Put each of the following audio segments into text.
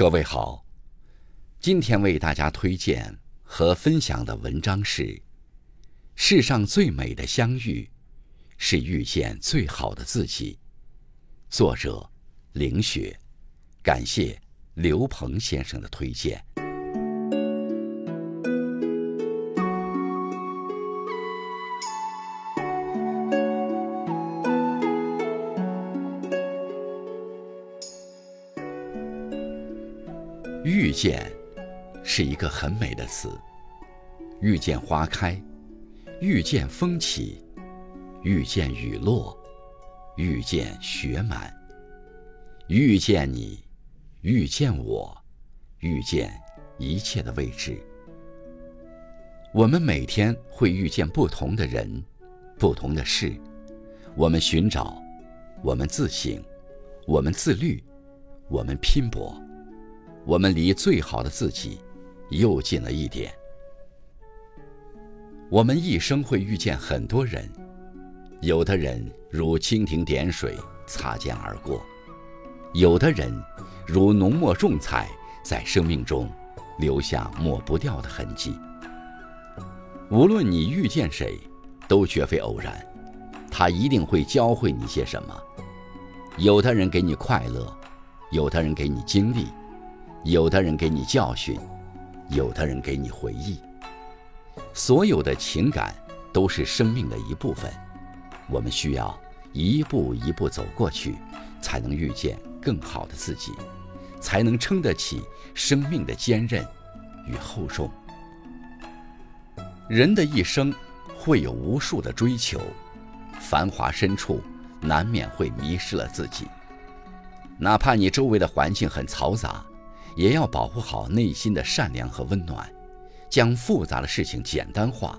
各位好，今天为大家推荐和分享的文章是《世上最美的相遇，是遇见最好的自己》，作者凌雪，感谢刘鹏先生的推荐。遇见，是一个很美的词。遇见花开，遇见风起，遇见雨落，遇见雪满。遇见你，遇见我，遇见一切的未知。我们每天会遇见不同的人，不同的事。我们寻找，我们自省，我们自律，我们拼搏。我们离最好的自己又近了一点。我们一生会遇见很多人，有的人如蜻蜓点水，擦肩而过；有的人如浓墨重彩，在生命中留下抹不掉的痕迹。无论你遇见谁，都绝非偶然，他一定会教会你些什么。有的人给你快乐，有的人给你经历。有的人给你教训，有的人给你回忆。所有的情感都是生命的一部分，我们需要一步一步走过去，才能遇见更好的自己，才能撑得起生命的坚韧与厚重。人的一生会有无数的追求，繁华深处难免会迷失了自己，哪怕你周围的环境很嘈杂。也要保护好内心的善良和温暖，将复杂的事情简单化。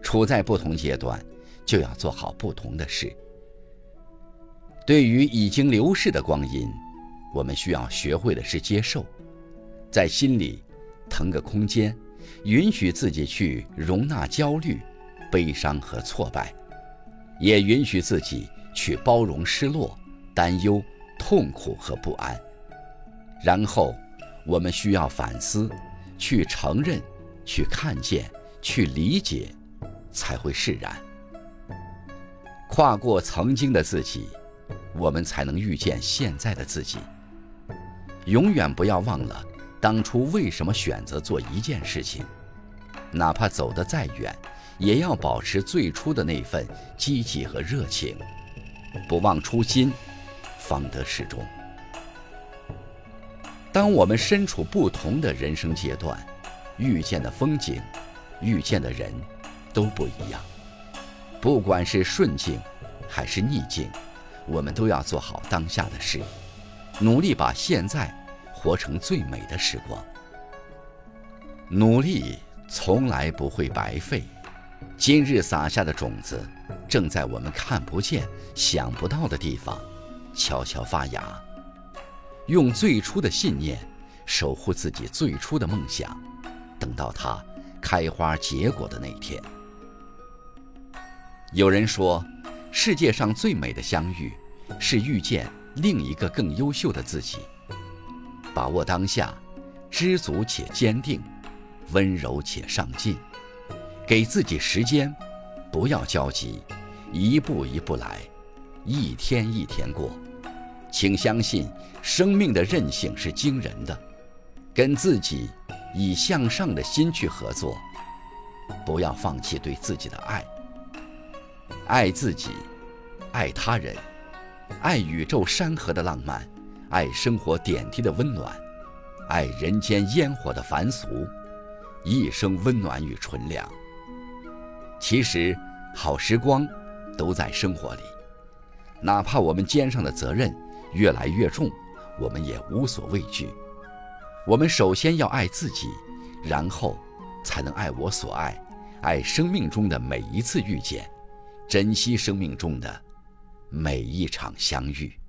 处在不同阶段，就要做好不同的事。对于已经流逝的光阴，我们需要学会的是接受，在心里腾个空间，允许自己去容纳焦虑、悲伤和挫败，也允许自己去包容失落、担忧、痛苦和不安，然后。我们需要反思，去承认，去看见，去理解，才会释然。跨过曾经的自己，我们才能遇见现在的自己。永远不要忘了当初为什么选择做一件事情，哪怕走得再远，也要保持最初的那份积极和热情，不忘初心，方得始终。当我们身处不同的人生阶段，遇见的风景、遇见的人，都不一样。不管是顺境还是逆境，我们都要做好当下的事，努力把现在活成最美的时光。努力从来不会白费，今日撒下的种子，正在我们看不见、想不到的地方，悄悄发芽。用最初的信念守护自己最初的梦想，等到它开花结果的那一天。有人说，世界上最美的相遇，是遇见另一个更优秀的自己。把握当下，知足且坚定，温柔且上进，给自己时间，不要焦急，一步一步来，一天一天过。请相信，生命的韧性是惊人的。跟自己以向上的心去合作，不要放弃对自己的爱。爱自己，爱他人，爱宇宙山河的浪漫，爱生活点滴的温暖，爱人间烟火的凡俗，一生温暖与纯良。其实，好时光都在生活里，哪怕我们肩上的责任。越来越重，我们也无所畏惧。我们首先要爱自己，然后才能爱我所爱，爱生命中的每一次遇见，珍惜生命中的每一场相遇。